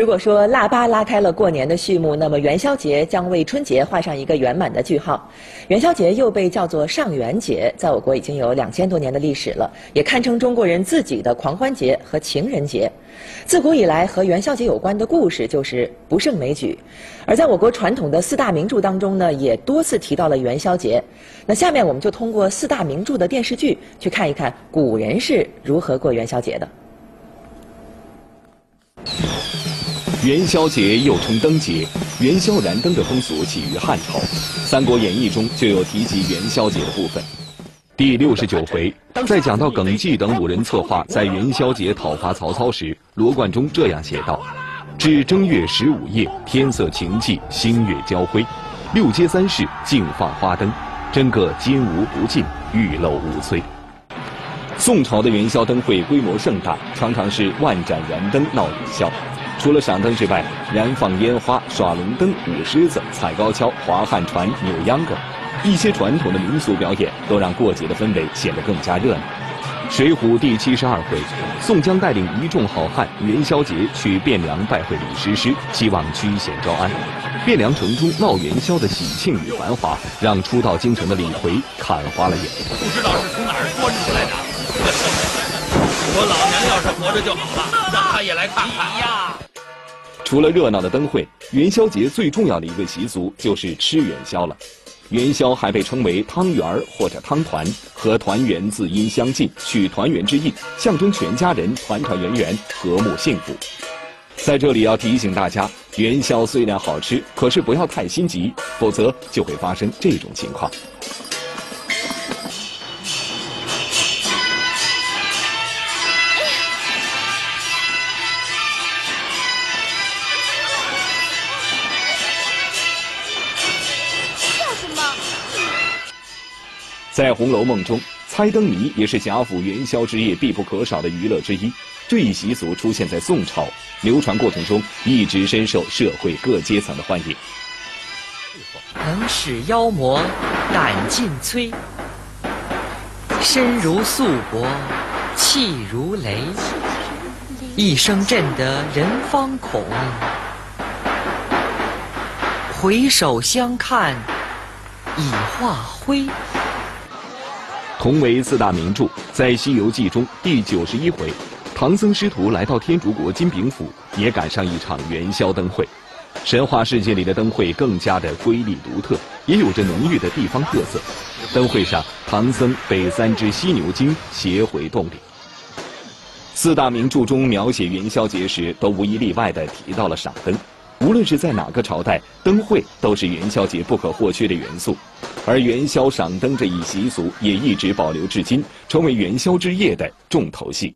如果说腊八拉开了过年的序幕，那么元宵节将为春节画上一个圆满的句号。元宵节又被叫做上元节，在我国已经有两千多年的历史了，也堪称中国人自己的狂欢节和情人节。自古以来和元宵节有关的故事就是不胜枚举，而在我国传统的四大名著当中呢，也多次提到了元宵节。那下面我们就通过四大名著的电视剧，去看一看古人是如何过元宵节的。元宵节又称灯节，元宵燃灯的风俗起于汉朝，《三国演义》中就有提及元宵节的部分。第六十九回，在讲到耿纪等五人策划在元宵节讨伐曹操时，罗贯中这样写道：“至正月十五夜，天色晴霁，星月交辉，六街三市竞放花灯，真个金无不尽，玉漏无摧。”宋朝的元宵灯会规模盛大，常常是万盏燃灯闹元宵。除了赏灯之外，燃放烟花、耍龙灯、舞狮子、踩高跷、划旱船、扭秧歌，一些传统的民俗表演都让过节的氛围显得更加热闹。《水浒》第七十二回，宋江带领一众好汉元宵节去汴梁拜会李师师，希望驱险招安。汴梁城中闹元宵的喜庆与繁华，让初到京城的李逵看花了眼。不知道是从哪儿钻出来的。我老娘要是活着就好了，让他也来看看呀。除了热闹的灯会，元宵节最重要的一个习俗就是吃元宵了。元宵还被称为汤圆儿或者汤团，和团圆字音相近，取团圆之意，象征全家人团团圆圆、和睦幸福。在这里要提醒大家，元宵虽然好吃，可是不要太心急，否则就会发生这种情况。在《红楼梦》中，猜灯谜也是贾府元宵之夜必不可少的娱乐之一。这一习俗出现在宋朝，流传过程中一直深受社会各阶层的欢迎。能使妖魔胆尽摧，身如素帛，气如雷，一声震得人方恐，回首相看已化灰。同为四大名著，在《西游记》中第九十一回，唐僧师徒来到天竺国金饼府，也赶上一场元宵灯会。神话世界里的灯会更加的瑰丽独特，也有着浓郁的地方特色。灯会上，唐僧被三只犀牛精携回洞里。四大名著中描写元宵节时，都无一例外地提到了赏灯。无论是在哪个朝代，灯会都是元宵节不可或缺的元素，而元宵赏灯这一习俗也一直保留至今，成为元宵之夜的重头戏。